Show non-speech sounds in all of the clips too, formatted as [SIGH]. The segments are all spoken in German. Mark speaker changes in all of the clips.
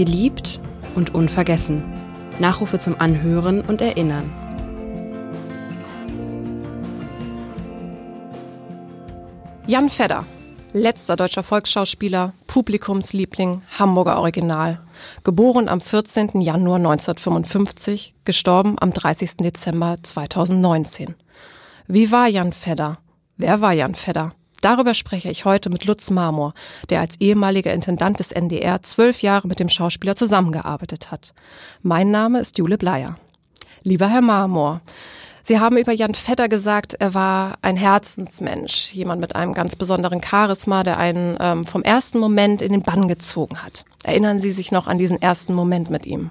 Speaker 1: Geliebt und unvergessen. Nachrufe zum Anhören und Erinnern.
Speaker 2: Jan Fedder, letzter deutscher Volksschauspieler, Publikumsliebling, Hamburger Original. Geboren am 14. Januar 1955, gestorben am 30. Dezember 2019. Wie war Jan Fedder? Wer war Jan Fedder? Darüber spreche ich heute mit Lutz Marmor, der als ehemaliger Intendant des NDR zwölf Jahre mit dem Schauspieler zusammengearbeitet hat. Mein Name ist Jule Bleier. Lieber Herr Marmor, Sie haben über Jan Vetter gesagt, er war ein Herzensmensch, jemand mit einem ganz besonderen Charisma, der einen ähm, vom ersten Moment in den Bann gezogen hat. Erinnern Sie sich noch an diesen ersten Moment mit ihm?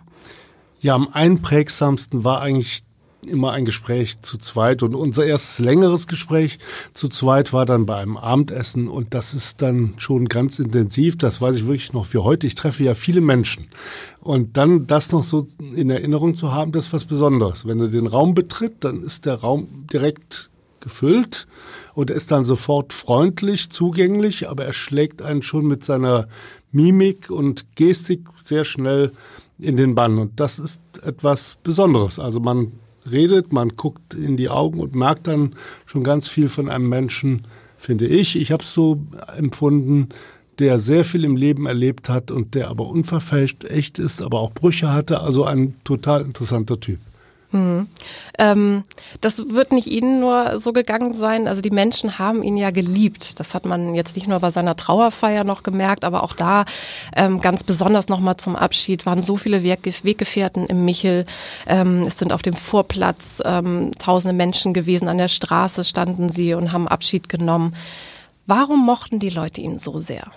Speaker 3: Ja, am einprägsamsten war eigentlich immer ein Gespräch zu zweit und unser erstes längeres Gespräch zu zweit war dann bei einem Abendessen und das ist dann schon ganz intensiv, das weiß ich wirklich noch für heute. Ich treffe ja viele Menschen und dann das noch so in Erinnerung zu haben, das ist was Besonderes. Wenn du den Raum betritt, dann ist der Raum direkt gefüllt und er ist dann sofort freundlich, zugänglich, aber er schlägt einen schon mit seiner Mimik und Gestik sehr schnell in den Bann. Und das ist etwas Besonderes. Also man redet, man guckt in die Augen und merkt dann schon ganz viel von einem Menschen, finde ich. Ich habe es so empfunden, der sehr viel im Leben erlebt hat und der aber unverfälscht echt ist, aber auch Brüche hatte. Also ein total interessanter Typ.
Speaker 2: Hm. Ähm, das wird nicht Ihnen nur so gegangen sein. Also die Menschen haben ihn ja geliebt. Das hat man jetzt nicht nur bei seiner Trauerfeier noch gemerkt, aber auch da ähm, ganz besonders nochmal zum Abschied waren so viele Weg Weggefährten im Michel. Ähm, es sind auf dem Vorplatz ähm, tausende Menschen gewesen. An der Straße standen sie und haben Abschied genommen. Warum mochten die Leute ihn so sehr?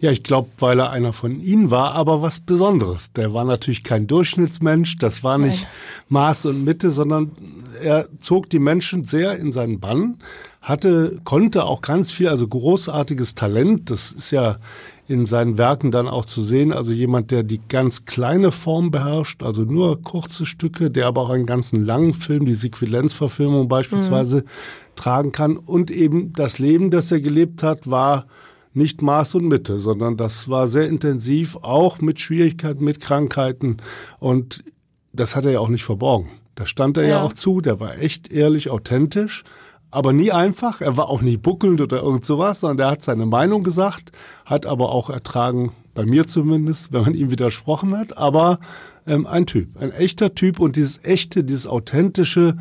Speaker 3: Ja, ich glaube, weil er einer von ihnen war, aber was Besonderes. Der war natürlich kein Durchschnittsmensch, das war nicht Maß und Mitte, sondern er zog die Menschen sehr in seinen Bann, hatte, konnte auch ganz viel, also großartiges Talent. Das ist ja in seinen Werken dann auch zu sehen. Also jemand, der die ganz kleine Form beherrscht, also nur kurze Stücke, der aber auch einen ganzen langen Film, die Sequenzverfilmung beispielsweise, mhm. tragen kann. Und eben das Leben, das er gelebt hat, war nicht Maß und Mitte, sondern das war sehr intensiv, auch mit Schwierigkeiten, mit Krankheiten. Und das hat er ja auch nicht verborgen. Da stand er ja, ja auch zu, der war echt ehrlich, authentisch, aber nie einfach. Er war auch nie buckelnd oder irgend sowas, sondern er hat seine Meinung gesagt, hat aber auch ertragen, bei mir zumindest, wenn man ihm widersprochen hat. Aber ähm, ein Typ, ein echter Typ und dieses echte, dieses authentische,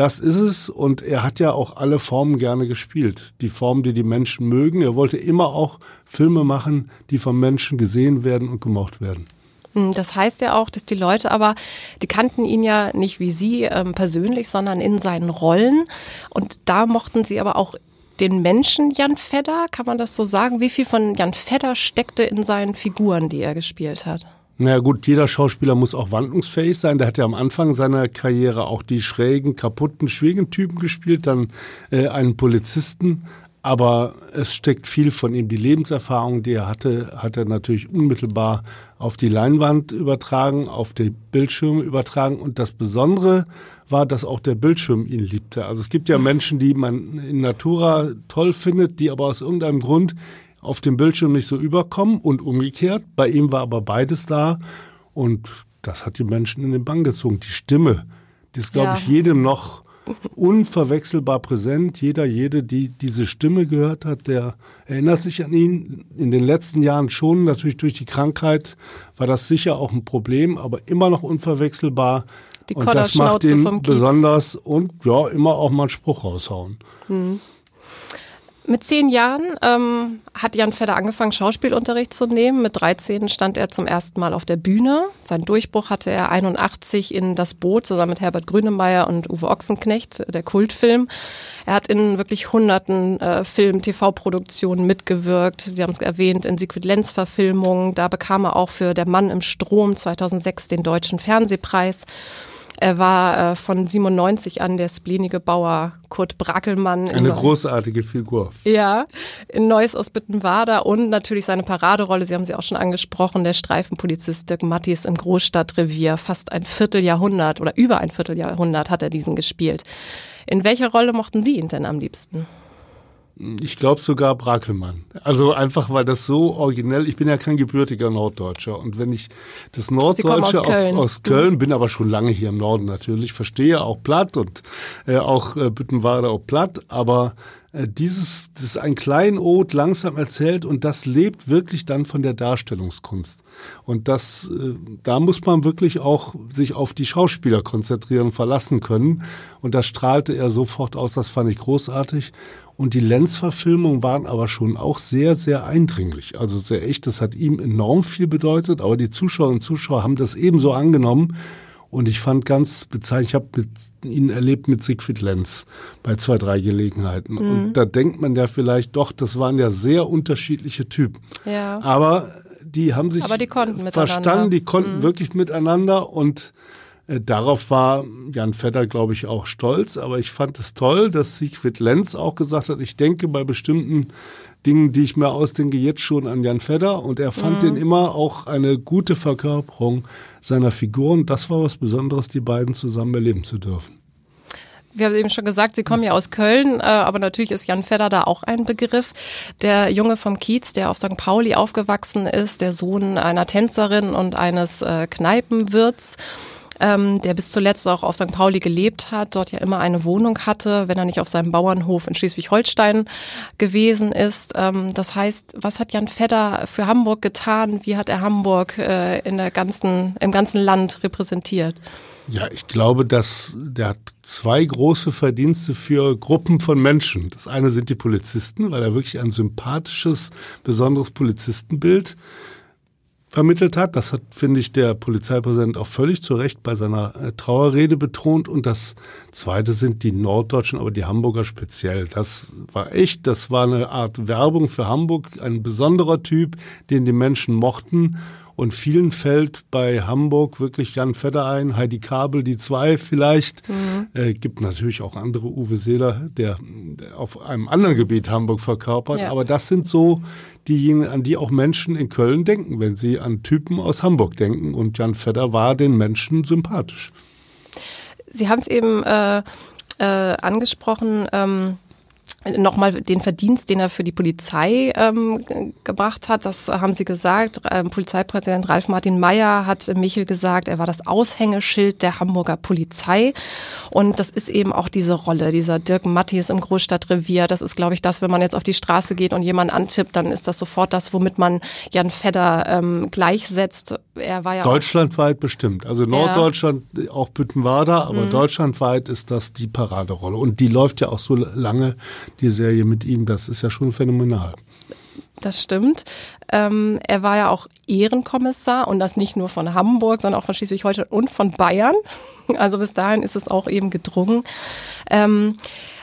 Speaker 3: das ist es und er hat ja auch alle Formen gerne gespielt. Die Formen, die die Menschen mögen. Er wollte immer auch Filme machen, die von Menschen gesehen werden und gemocht werden.
Speaker 2: Hm, das heißt ja auch, dass die Leute aber, die kannten ihn ja nicht wie Sie ähm, persönlich, sondern in seinen Rollen. Und da mochten sie aber auch den Menschen Jan Fedder, kann man das so sagen? Wie viel von Jan Fedder steckte in seinen Figuren, die er gespielt hat?
Speaker 3: Naja gut, jeder Schauspieler muss auch wandlungsfähig sein. Der hat ja am Anfang seiner Karriere auch die schrägen, kaputten, schwierigen Typen gespielt, dann äh, einen Polizisten. Aber es steckt viel von ihm. Die Lebenserfahrung, die er hatte, hat er natürlich unmittelbar auf die Leinwand übertragen, auf die Bildschirme übertragen. Und das Besondere war, dass auch der Bildschirm ihn liebte. Also es gibt ja Menschen, die man in Natura toll findet, die aber aus irgendeinem Grund auf dem Bildschirm nicht so überkommen und umgekehrt. Bei ihm war aber beides da und das hat die Menschen in den Bann gezogen. Die Stimme, die ist, glaube ja. ich, jedem noch unverwechselbar präsent. Jeder, jede, die diese Stimme gehört hat, der erinnert sich an ihn. In den letzten Jahren schon, natürlich durch die Krankheit war das sicher auch ein Problem, aber immer noch unverwechselbar. Die und das macht ihn besonders und ja, immer auch mal einen Spruch raushauen. Mhm.
Speaker 2: Mit zehn Jahren ähm, hat Jan Fedder angefangen, Schauspielunterricht zu nehmen. Mit 13 stand er zum ersten Mal auf der Bühne. Seinen Durchbruch hatte er 81 in Das Boot zusammen mit Herbert Grünemeyer und Uwe Ochsenknecht, der Kultfilm. Er hat in wirklich hunderten äh, Film-, TV-Produktionen mitgewirkt. Sie haben es erwähnt, in Siegfried Lenz-Verfilmungen. Da bekam er auch für Der Mann im Strom 2006 den Deutschen Fernsehpreis. Er war äh, von 97 an der splenige Bauer Kurt Brackelmann.
Speaker 3: Eine großartige Figur.
Speaker 2: Ja, in Neuss aus Bittenwader und natürlich seine Paraderolle, Sie haben sie auch schon angesprochen, der Streifenpolizist Dirk Mattis im Großstadtrevier. Fast ein Vierteljahrhundert oder über ein Vierteljahrhundert hat er diesen gespielt. In welcher Rolle mochten Sie ihn denn am liebsten?
Speaker 3: Ich glaube sogar Brakelmann. Also einfach, weil das so originell, ich bin ja kein gebürtiger Norddeutscher. Und wenn ich das Norddeutsche
Speaker 2: aus Köln,
Speaker 3: auf, aus Köln bin aber schon lange hier im Norden natürlich, verstehe auch platt und äh, auch äh, Büttenweider auch platt, aber äh, dieses, das ist ein Kleinod langsam erzählt und das lebt wirklich dann von der Darstellungskunst. Und das, äh, da muss man wirklich auch sich auf die Schauspieler konzentrieren und verlassen können. Und das strahlte er sofort aus, das fand ich großartig. Und die Lenz-Verfilmungen waren aber schon auch sehr, sehr eindringlich. Also sehr echt, das hat ihm enorm viel bedeutet, aber die Zuschauerinnen und Zuschauer haben das ebenso angenommen. Und ich fand ganz bezeichnend, ich habe ihn erlebt mit Siegfried Lenz bei zwei, drei Gelegenheiten. Mhm. Und da denkt man ja vielleicht doch, das waren ja sehr unterschiedliche Typen.
Speaker 2: Ja.
Speaker 3: Aber die haben sich
Speaker 2: die
Speaker 3: verstanden, die konnten mhm. wirklich miteinander und äh, Darauf war Jan Vetter, glaube ich, auch stolz. Aber ich fand es toll, dass Siegfried Lenz auch gesagt hat, ich denke bei bestimmten Dingen, die ich mir ausdenke, jetzt schon an Jan Fedder und er fand mhm. den immer auch eine gute Verkörperung seiner Figuren. Das war was Besonderes, die beiden zusammen erleben zu dürfen.
Speaker 2: Wir haben eben schon gesagt, Sie kommen ja aus Köln, äh, aber natürlich ist Jan Fedder da auch ein Begriff. Der Junge vom Kiez, der auf St. Pauli aufgewachsen ist, der Sohn einer Tänzerin und eines äh, Kneipenwirts ähm, der bis zuletzt auch auf St. Pauli gelebt hat, dort ja immer eine Wohnung hatte, wenn er nicht auf seinem Bauernhof in Schleswig-Holstein gewesen ist. Ähm, das heißt, was hat Jan Fedder für Hamburg getan? Wie hat er Hamburg äh, in der ganzen, im ganzen Land repräsentiert?
Speaker 3: Ja, ich glaube, dass der hat zwei große Verdienste für Gruppen von Menschen. Das eine sind die Polizisten, weil er wirklich ein sympathisches, besonderes Polizistenbild vermittelt hat. Das hat, finde ich, der Polizeipräsident auch völlig zu Recht bei seiner äh, Trauerrede betont. Und das Zweite sind die Norddeutschen, aber die Hamburger speziell. Das war echt, das war eine Art Werbung für Hamburg, ein besonderer Typ, den die Menschen mochten. Und vielen fällt bei Hamburg wirklich Jan Vetter ein, Heidi Kabel, die zwei vielleicht. Mhm. Äh, gibt natürlich auch andere Uwe Seeler, der, der auf einem anderen Gebiet Hamburg verkörpert. Ja. Aber das sind so diejenigen, an die auch Menschen in Köln denken, wenn sie an Typen aus Hamburg denken. Und Jan Vetter war den Menschen sympathisch.
Speaker 2: Sie haben es eben äh, äh, angesprochen. Ähm nochmal den Verdienst, den er für die Polizei ähm, gebracht hat. Das haben Sie gesagt. Ähm, Polizeipräsident Ralf Martin Mayer hat Michel gesagt, er war das Aushängeschild der Hamburger Polizei. Und das ist eben auch diese Rolle, dieser Dirk Mattis im Großstadtrevier. Das ist, glaube ich, das, wenn man jetzt auf die Straße geht und jemand antippt, dann ist das sofort das, womit man Jan Fedder ähm, gleichsetzt. Er war ja
Speaker 3: deutschlandweit bestimmt. Also Norddeutschland, ja. auch Büttenwader, aber mhm. deutschlandweit ist das die Paraderolle. Und die läuft ja auch so lange die Serie mit ihm. Das ist ja schon phänomenal.
Speaker 2: Das stimmt. Ähm, er war ja auch Ehrenkommissar und das nicht nur von Hamburg, sondern auch von Schleswig-Holstein und von Bayern. [LAUGHS] Also bis dahin ist es auch eben gedrungen. Ähm,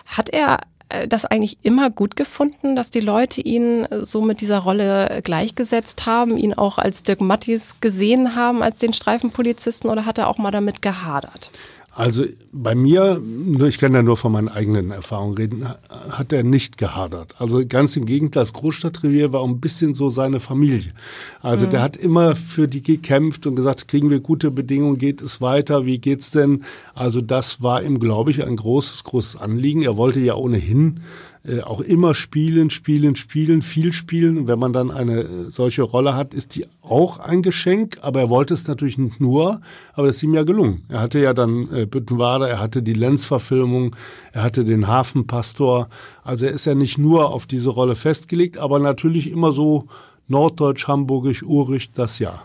Speaker 2: hat er äh, das eigentlich immer gut gefunden, dass die Leute ihn so mit dieser Rolle gleichgesetzt haben, ihn auch als Dirk Mattis gesehen haben, als den Streifenpolizisten oder hat er auch mal damit gehadert?
Speaker 3: Also bei mir, ich kann ja nur von meinen eigenen Erfahrungen reden, hat er nicht gehadert. Also ganz im Gegenteil, das Großstadtrevier war ein bisschen so seine Familie. Also mhm. der hat immer für die gekämpft und gesagt, kriegen wir gute Bedingungen, geht es weiter, wie geht's denn? Also das war ihm, glaube ich, ein großes, großes Anliegen. Er wollte ja ohnehin äh, auch immer spielen, spielen, spielen, viel spielen. Und wenn man dann eine äh, solche Rolle hat, ist die auch ein Geschenk. Aber er wollte es natürlich nicht nur, aber das ist ihm ja gelungen. Er hatte ja dann äh, Büttenwader, er hatte die Lenz-Verfilmung, er hatte den Hafenpastor. Also er ist ja nicht nur auf diese Rolle festgelegt, aber natürlich immer so norddeutsch, hamburgisch, urig, das ja.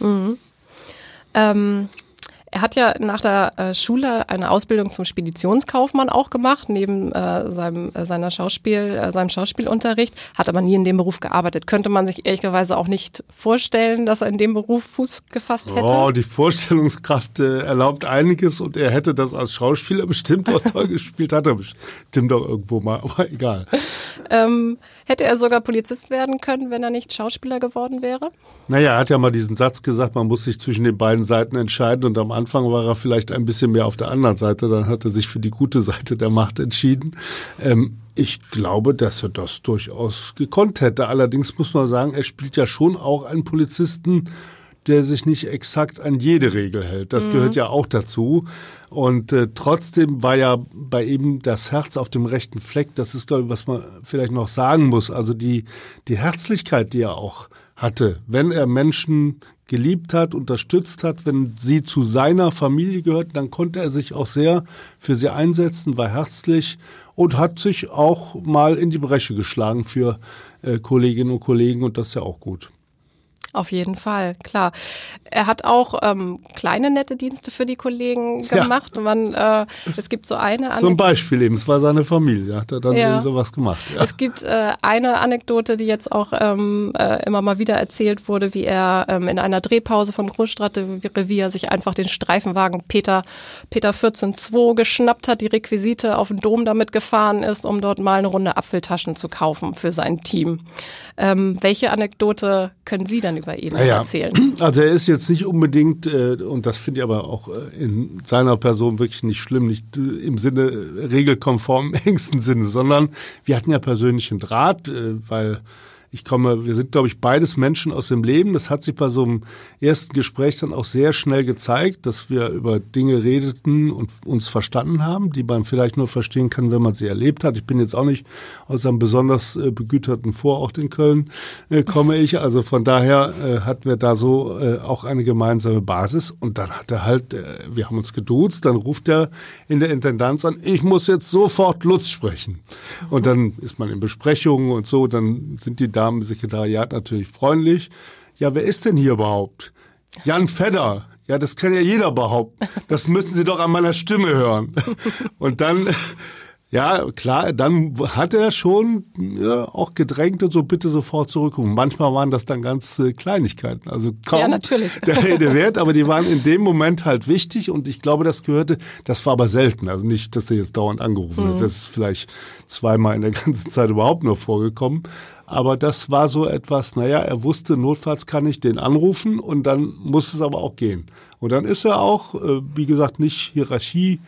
Speaker 2: Mhm. Ähm er hat ja nach der äh, Schule eine Ausbildung zum Speditionskaufmann auch gemacht, neben äh, seinem, äh, seiner Schauspiel, äh, seinem Schauspielunterricht, hat aber nie in dem Beruf gearbeitet. Könnte man sich ehrlicherweise auch nicht vorstellen, dass er in dem Beruf Fuß gefasst hätte?
Speaker 3: Oh, die Vorstellungskraft äh, erlaubt einiges und er hätte das als Schauspieler bestimmt auch toll [LAUGHS] gespielt, hat er bestimmt auch irgendwo mal, aber egal.
Speaker 2: ähm, hätte er sogar Polizist werden können, wenn er nicht Schauspieler geworden wäre?
Speaker 3: Naja, er hat ja mal diesen Satz gesagt, man muss sich zwischen den beiden Seiten entscheiden und am Anfang war er vielleicht ein bisschen mehr auf der anderen Seite, dann hat er sich für die gute Seite der Macht entschieden. Ähm, ich glaube, dass er das durchaus gekonnt hätte. Allerdings muss man sagen, er spielt ja schon auch einen Polizisten, der sich nicht exakt an jede Regel hält. Das mhm. gehört ja auch dazu. Und äh, trotzdem war ja bei ihm das Herz auf dem rechten Fleck. Das ist, glaube ich, was man vielleicht noch sagen muss. Also die, die Herzlichkeit, die er auch hatte, wenn er Menschen geliebt hat, unterstützt hat, wenn sie zu seiner Familie gehörten, dann konnte er sich auch sehr für sie einsetzen, war herzlich und hat sich auch mal in die Bresche geschlagen für äh, Kolleginnen und Kollegen und das ist ja auch gut.
Speaker 2: Auf jeden Fall, klar. Er hat auch ähm, kleine nette Dienste für die Kollegen gemacht. Ja. Man, äh, es gibt so eine
Speaker 3: Zum Beispiel eben, es war seine Familie, hat er dann ja. sowas gemacht.
Speaker 2: Ja. Es gibt äh, eine Anekdote, die jetzt auch ähm, äh, immer mal wieder erzählt wurde, wie er ähm, in einer Drehpause vom Großstadtrevier sich einfach den Streifenwagen Peter, Peter 14.2 geschnappt hat, die Requisite auf den Dom damit gefahren ist, um dort mal eine Runde Apfeltaschen zu kaufen für sein Team. Ähm, welche Anekdote können Sie dann über ihn naja, erzählen?
Speaker 3: Also er ist jetzt nicht unbedingt, äh, und das finde ich aber auch äh, in seiner Person wirklich nicht schlimm, nicht äh, im Sinne regelkonform [LAUGHS] im engsten Sinne, sondern wir hatten ja persönlichen Draht, weil ich komme, wir sind, glaube ich, beides Menschen aus dem Leben. Das hat sich bei so einem ersten Gespräch dann auch sehr schnell gezeigt, dass wir über Dinge redeten und uns verstanden haben, die man vielleicht nur verstehen kann, wenn man sie erlebt hat. Ich bin jetzt auch nicht aus einem besonders äh, begüterten Vorort in Köln, äh, komme ich. Also von daher äh, hatten wir da so äh, auch eine gemeinsame Basis. Und dann hat er halt, äh, wir haben uns geduzt, dann ruft er in der Intendanz an, ich muss jetzt sofort Lutz sprechen. Und dann ist man in Besprechungen und so, dann sind die Damen im Sekretariat natürlich freundlich. Ja, wer ist denn hier überhaupt? Jan Fedder. Ja, das kann ja jeder behaupten. Das müssen Sie doch an meiner Stimme hören. [LAUGHS] Und dann ja, klar, dann hat er schon ja, auch gedrängt und so bitte sofort zurückrufen. Manchmal waren das dann ganz äh, Kleinigkeiten, also kaum ja, natürlich. der Rede wert, aber die waren in dem Moment halt wichtig und ich glaube, das gehörte, das war aber selten, also nicht, dass er jetzt dauernd angerufen mhm. hat, das ist vielleicht zweimal in der ganzen Zeit überhaupt nur vorgekommen, aber das war so etwas, naja, er wusste, notfalls kann ich den anrufen und dann muss es aber auch gehen. Und dann ist er auch, äh, wie gesagt, nicht Hierarchie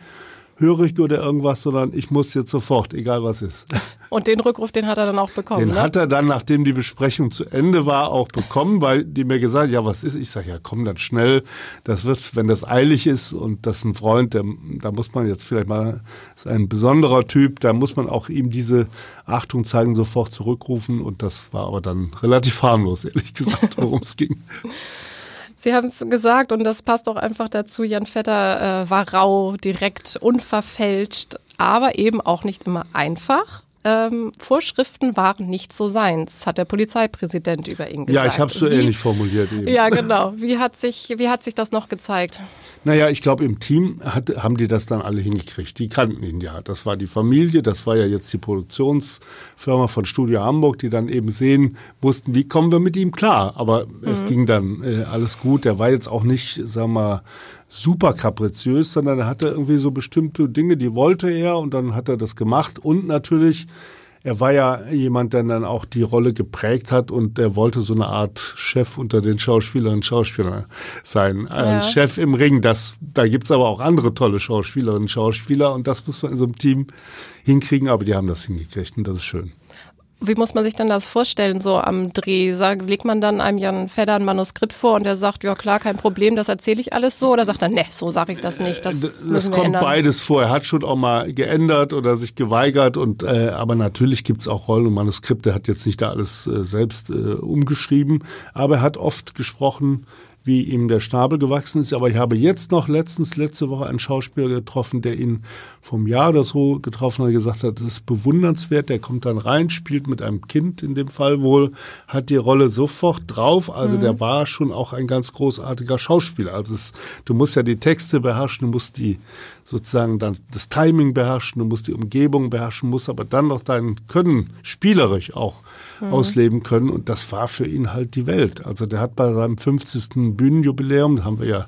Speaker 3: hörig oder irgendwas, sondern ich muss jetzt sofort, egal was ist. [LAUGHS]
Speaker 2: Und den Rückruf, den hat er dann auch bekommen.
Speaker 3: Den
Speaker 2: ne?
Speaker 3: hat er dann, nachdem die Besprechung zu Ende war, auch bekommen, weil die mir gesagt, ja, was ist? Ich sage, ja, komm dann schnell. Das wird, wenn das eilig ist und das ist ein Freund, der, da muss man jetzt vielleicht mal, ist ein besonderer Typ, da muss man auch ihm diese Achtung zeigen, sofort zurückrufen. Und das war aber dann relativ harmlos, ehrlich gesagt, worum es ging. [LAUGHS]
Speaker 2: Sie haben es gesagt und das passt auch einfach dazu. Jan Vetter äh, war rau, direkt, unverfälscht, aber eben auch nicht immer einfach. Ähm, Vorschriften waren nicht so seins, hat der Polizeipräsident über ihn gesagt.
Speaker 3: Ja, ich habe es so wie, ähnlich formuliert. Eben.
Speaker 2: Ja, genau. Wie hat, sich, wie hat sich das noch gezeigt?
Speaker 3: Naja, ich glaube, im Team hat, haben die das dann alle hingekriegt. Die kannten ihn ja. Das war die Familie, das war ja jetzt die Produktionsfirma von Studio Hamburg, die dann eben sehen mussten, wie kommen wir mit ihm klar. Aber mhm. es ging dann äh, alles gut. Der war jetzt auch nicht, sagen wir mal, super kapriziös, sondern er hatte irgendwie so bestimmte Dinge, die wollte er und dann hat er das gemacht. Und natürlich er war ja jemand, der dann auch die Rolle geprägt hat und er wollte so eine Art Chef unter den Schauspielerinnen und Schauspielern sein. Ja. Chef im Ring, das, da gibt's aber auch andere tolle Schauspielerinnen und Schauspieler und das muss man in so einem Team hinkriegen, aber die haben das hingekriegt und das ist schön.
Speaker 2: Wie muss man sich denn das vorstellen, so am Dreh? Sag, legt man dann einem Jan Fedder ein Manuskript vor und der sagt, ja klar, kein Problem, das erzähle ich alles so? Oder sagt er, ne, so sage ich das nicht, das, das, das
Speaker 3: kommt
Speaker 2: ändern.
Speaker 3: beides vor. Er hat schon auch mal geändert oder sich geweigert. Und äh, Aber natürlich gibt's auch Rollen und Manuskripte. Er hat jetzt nicht da alles äh, selbst äh, umgeschrieben, aber er hat oft gesprochen wie ihm der Schnabel gewachsen ist. Aber ich habe jetzt noch letztens, letzte Woche einen Schauspieler getroffen, der ihn vom Jahr oder so getroffen hat, gesagt hat, das ist bewundernswert. Der kommt dann rein, spielt mit einem Kind in dem Fall wohl, hat die Rolle sofort drauf. Also mhm. der war schon auch ein ganz großartiger Schauspieler. Also es, du musst ja die Texte beherrschen, du musst die sozusagen dann das Timing beherrschen, du musst die Umgebung beherrschen, musst aber dann noch dein Können spielerisch auch mhm. ausleben können. Und das war für ihn halt die Welt. Also der hat bei seinem 50. Bühnenjubiläum, haben wir ja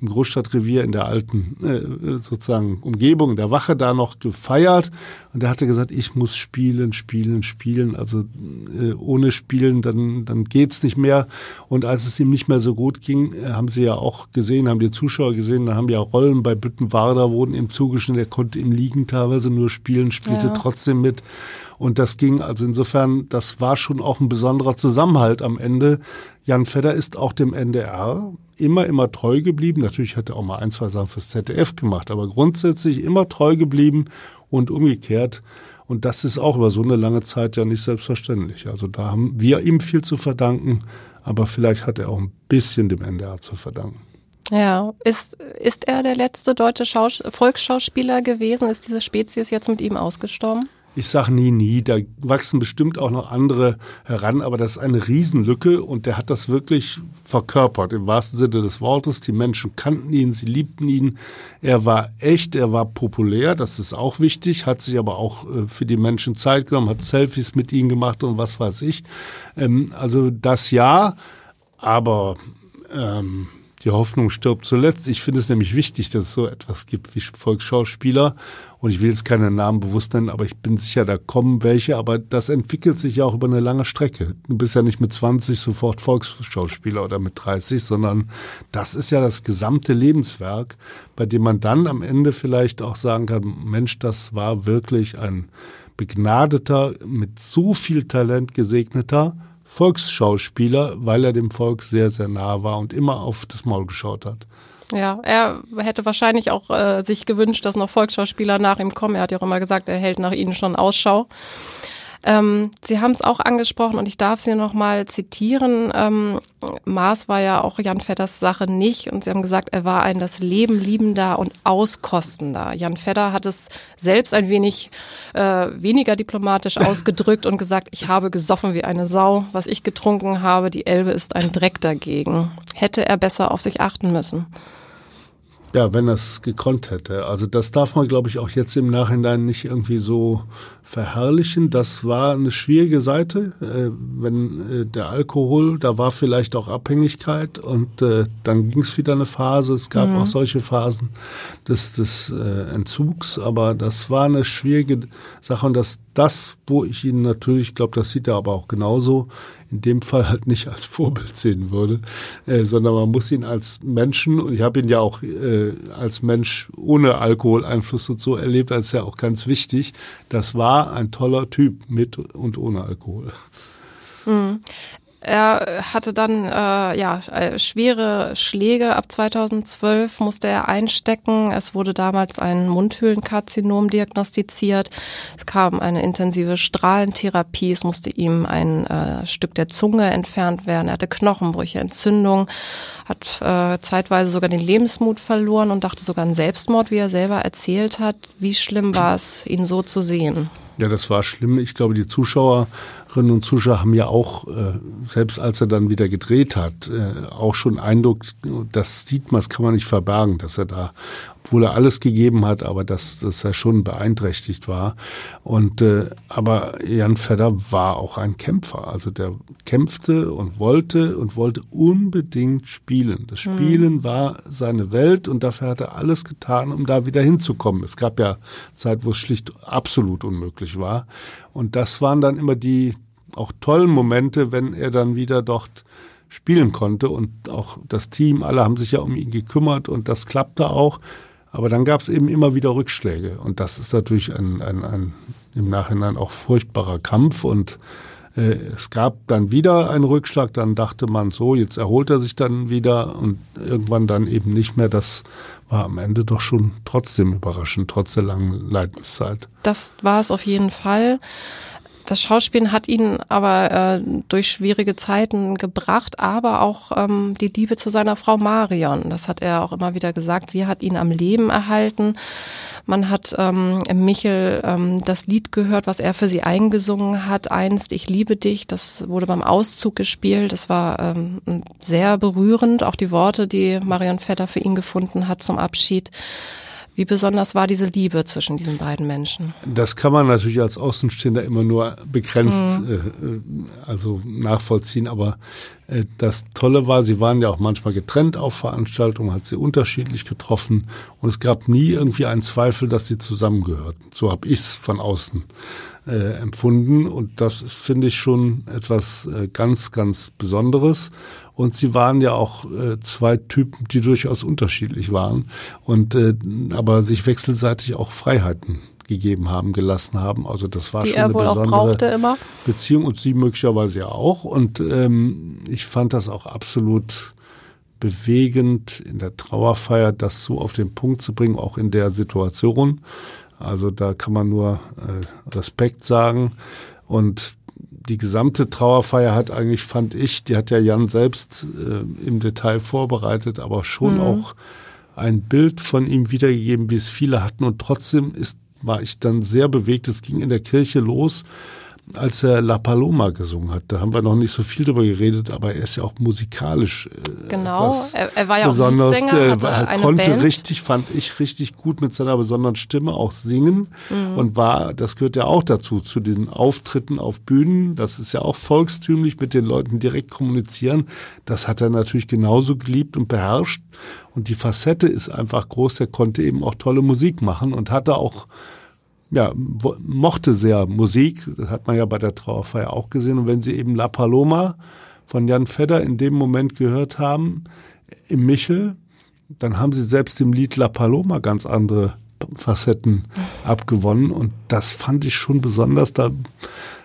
Speaker 3: im Großstadtrevier in der alten äh, sozusagen Umgebung der Wache da noch gefeiert. Und er hatte gesagt, ich muss spielen, spielen, spielen. Also äh, ohne Spielen, dann, dann geht's nicht mehr. Und als es ihm nicht mehr so gut ging, äh, haben sie ja auch gesehen, haben die Zuschauer gesehen, da haben ja Rollen bei Büttenwarder wurden ihm zugeschnitten. Er konnte im Liegen teilweise nur spielen, spielte ja. trotzdem mit. Und das ging also insofern, das war schon auch ein besonderer Zusammenhalt am Ende. Jan Fedder ist auch dem NDR immer, immer treu geblieben. Natürlich hat er auch mal ein, zwei Sachen fürs ZDF gemacht, aber grundsätzlich immer treu geblieben und umgekehrt. Und das ist auch über so eine lange Zeit ja nicht selbstverständlich. Also da haben wir ihm viel zu verdanken, aber vielleicht hat er auch ein bisschen dem NDR zu verdanken.
Speaker 2: Ja, ist, ist er der letzte deutsche Schaus Volksschauspieler gewesen? Ist diese Spezies jetzt mit ihm ausgestorben?
Speaker 3: Ich sage nie, nie. Da wachsen bestimmt auch noch andere heran, aber das ist eine Riesenlücke und der hat das wirklich verkörpert, im wahrsten Sinne des Wortes. Die Menschen kannten ihn, sie liebten ihn. Er war echt, er war populär, das ist auch wichtig, hat sich aber auch äh, für die Menschen Zeit genommen, hat Selfies mit ihnen gemacht und was weiß ich. Ähm, also das ja, aber ähm, die Hoffnung stirbt zuletzt. Ich finde es nämlich wichtig, dass es so etwas gibt wie Volksschauspieler. Und ich will jetzt keine Namen bewusst nennen, aber ich bin sicher, da kommen welche. Aber das entwickelt sich ja auch über eine lange Strecke. Du bist ja nicht mit 20 sofort Volksschauspieler oder mit 30, sondern das ist ja das gesamte Lebenswerk, bei dem man dann am Ende vielleicht auch sagen kann, Mensch, das war wirklich ein begnadeter, mit so viel Talent gesegneter Volksschauspieler, weil er dem Volk sehr, sehr nah war und immer auf das Maul geschaut hat.
Speaker 2: Ja, er hätte wahrscheinlich auch äh, sich gewünscht, dass noch Volksschauspieler nach ihm kommen. Er hat ja auch immer gesagt, er hält nach ihnen schon Ausschau. Ähm, Sie haben es auch angesprochen und ich darf Sie noch mal zitieren. Ähm, Mars war ja auch Jan Vedders Sache nicht und Sie haben gesagt, er war ein das Leben liebender und auskostender. Jan Fedder hat es selbst ein wenig äh, weniger diplomatisch [LAUGHS] ausgedrückt und gesagt, ich habe gesoffen wie eine Sau. Was ich getrunken habe, die Elbe ist ein Dreck dagegen. Hätte er besser auf sich achten müssen.
Speaker 3: Ja, wenn er es gekonnt hätte. Also das darf man, glaube ich, auch jetzt im Nachhinein nicht irgendwie so verherrlichen. Das war eine schwierige Seite. Äh, wenn äh, der Alkohol, da war vielleicht auch Abhängigkeit und äh, dann ging es wieder eine Phase. Es gab mhm. auch solche Phasen des, des äh, Entzugs, aber das war eine schwierige Sache und das, das, wo ich ihn natürlich, ich glaube, das sieht er aber auch genauso, in dem Fall halt nicht als [LAUGHS] Vorbild sehen würde, äh, sondern man muss ihn als Menschen, und ich habe ihn ja auch äh, als Mensch ohne Alkoholeinfluss und so erlebt, als ja auch ganz wichtig. Das war ein toller Typ mit und ohne Alkohol.
Speaker 2: Mhm. Er hatte dann äh, ja äh, schwere Schläge. Ab 2012 musste er einstecken. Es wurde damals ein Mundhöhlenkarzinom diagnostiziert. Es kam eine intensive Strahlentherapie. Es musste ihm ein äh, Stück der Zunge entfernt werden. Er hatte Knochenbrüche, Entzündung, hat äh, zeitweise sogar den Lebensmut verloren und dachte sogar an Selbstmord, wie er selber erzählt hat. Wie schlimm war es, ihn so zu sehen?
Speaker 3: Ja, das war schlimm. Ich glaube, die Zuschauer Zuschauerinnen und Zuschauer haben ja auch, äh, selbst als er dann wieder gedreht hat, äh, auch schon Eindruck, das sieht man, das kann man nicht verbergen, dass er da obwohl er alles gegeben hat, aber dass, dass er schon beeinträchtigt war. Und äh, aber Jan Fedder war auch ein Kämpfer. Also der kämpfte und wollte und wollte unbedingt spielen. Das mhm. Spielen mhm. war seine Welt und dafür hat er alles getan, um da wieder hinzukommen. Es gab ja Zeit, wo es schlicht absolut unmöglich war. Und das waren dann immer die auch tollen Momente, wenn er dann wieder dort spielen konnte und auch das Team, alle haben sich ja um ihn gekümmert und das klappte auch. Aber dann gab es eben immer wieder Rückschläge. Und das ist natürlich ein, ein, ein im Nachhinein auch furchtbarer Kampf. Und äh, es gab dann wieder einen Rückschlag. Dann dachte man so, jetzt erholt er sich dann wieder und irgendwann dann eben nicht mehr. Das war am Ende doch schon trotzdem überraschend, trotz der langen Leidenszeit.
Speaker 2: Das war es auf jeden Fall. Das Schauspielen hat ihn aber äh, durch schwierige Zeiten gebracht, aber auch ähm, die Liebe zu seiner Frau Marion. Das hat er auch immer wieder gesagt. Sie hat ihn am Leben erhalten. Man hat ähm, Michel ähm, das Lied gehört, was er für sie eingesungen hat, einst Ich liebe dich. Das wurde beim Auszug gespielt. Das war ähm, sehr berührend. Auch die Worte, die Marion Vetter für ihn gefunden hat zum Abschied. Wie besonders war diese Liebe zwischen diesen beiden Menschen?
Speaker 3: Das kann man natürlich als Außenstehender immer nur begrenzt mhm. äh, also nachvollziehen. Aber äh, das Tolle war, sie waren ja auch manchmal getrennt auf Veranstaltungen, hat sie unterschiedlich getroffen und es gab nie irgendwie einen Zweifel, dass sie zusammengehörten. So habe ich es von außen äh, empfunden und das ist, finde ich, schon etwas äh, ganz, ganz Besonderes. Und sie waren ja auch äh, zwei Typen, die durchaus unterschiedlich waren und äh, aber sich wechselseitig auch Freiheiten gegeben haben, gelassen haben. Also das war
Speaker 2: Die
Speaker 3: schon
Speaker 2: er
Speaker 3: eine
Speaker 2: wohl auch brauchte
Speaker 3: besondere
Speaker 2: immer.
Speaker 3: Beziehung und sie möglicherweise ja auch. Und ähm, ich fand das auch absolut bewegend in der Trauerfeier, das so auf den Punkt zu bringen, auch in der Situation. Also da kann man nur äh, Respekt sagen. Und die gesamte Trauerfeier hat eigentlich, fand ich, die hat ja Jan selbst äh, im Detail vorbereitet, aber schon auch ein Bild von ihm wiedergegeben, wie es viele hatten. Und trotzdem ist, war ich dann sehr bewegt. Es ging in der Kirche los, als er La Paloma gesungen hat. Da haben wir noch nicht so viel drüber geredet, aber er ist ja auch musikalisch. Äh,
Speaker 2: Genau,
Speaker 3: etwas
Speaker 2: er, er war ja auch
Speaker 3: Besonders,
Speaker 2: Liedsänger,
Speaker 3: äh, er
Speaker 2: eine
Speaker 3: konnte
Speaker 2: Band.
Speaker 3: richtig, fand ich richtig gut mit seiner besonderen Stimme auch singen
Speaker 2: Mhm.
Speaker 3: und war, das gehört ja auch dazu, zu den Auftritten auf Bühnen. Das ist ja auch volkstümlich mit den Leuten direkt kommunizieren. Das hat er natürlich genauso geliebt und beherrscht. Und die Facette ist einfach groß. Der konnte eben auch tolle Musik machen und hatte auch ja, mochte sehr Musik. Das hat man ja bei der Trauerfeier auch gesehen. Und wenn Sie eben La Paloma von Jan Fedder in dem Moment gehört haben, im Michel, dann haben Sie selbst im Lied La Paloma ganz andere Facetten abgewonnen. Und das fand ich schon besonders. Da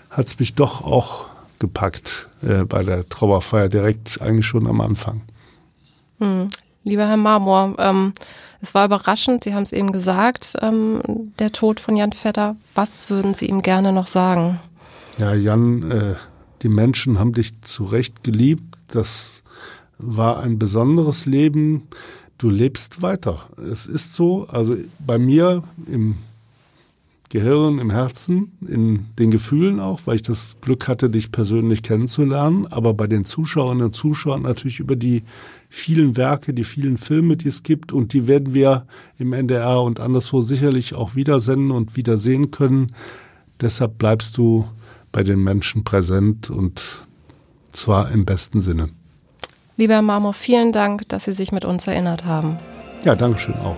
Speaker 3: hat es mich doch auch gepackt äh, bei der Trauerfeier, direkt eigentlich schon am Anfang.
Speaker 2: Lieber Herr Marmor, ähm, es war überraschend, Sie haben es eben gesagt, ähm, der Tod von Jan Vetter. Was würden Sie ihm gerne noch sagen?
Speaker 3: Ja, Jan, äh, die Menschen haben dich zu Recht geliebt. Das war ein besonderes Leben. Du lebst weiter. Es ist so. Also bei mir im Gehirn, im Herzen, in den Gefühlen auch, weil ich das Glück hatte, dich persönlich kennenzulernen. Aber bei den Zuschauerinnen und Zuschauern natürlich über die vielen Werke, die vielen Filme, die es gibt. Und die werden wir im NDR und anderswo sicherlich auch wiedersenden und wiedersehen können. Deshalb bleibst du bei den Menschen präsent und zwar im besten Sinne.
Speaker 2: Lieber Herr Marmor, vielen Dank, dass Sie sich mit uns erinnert haben.
Speaker 3: Ja, Dankeschön auch.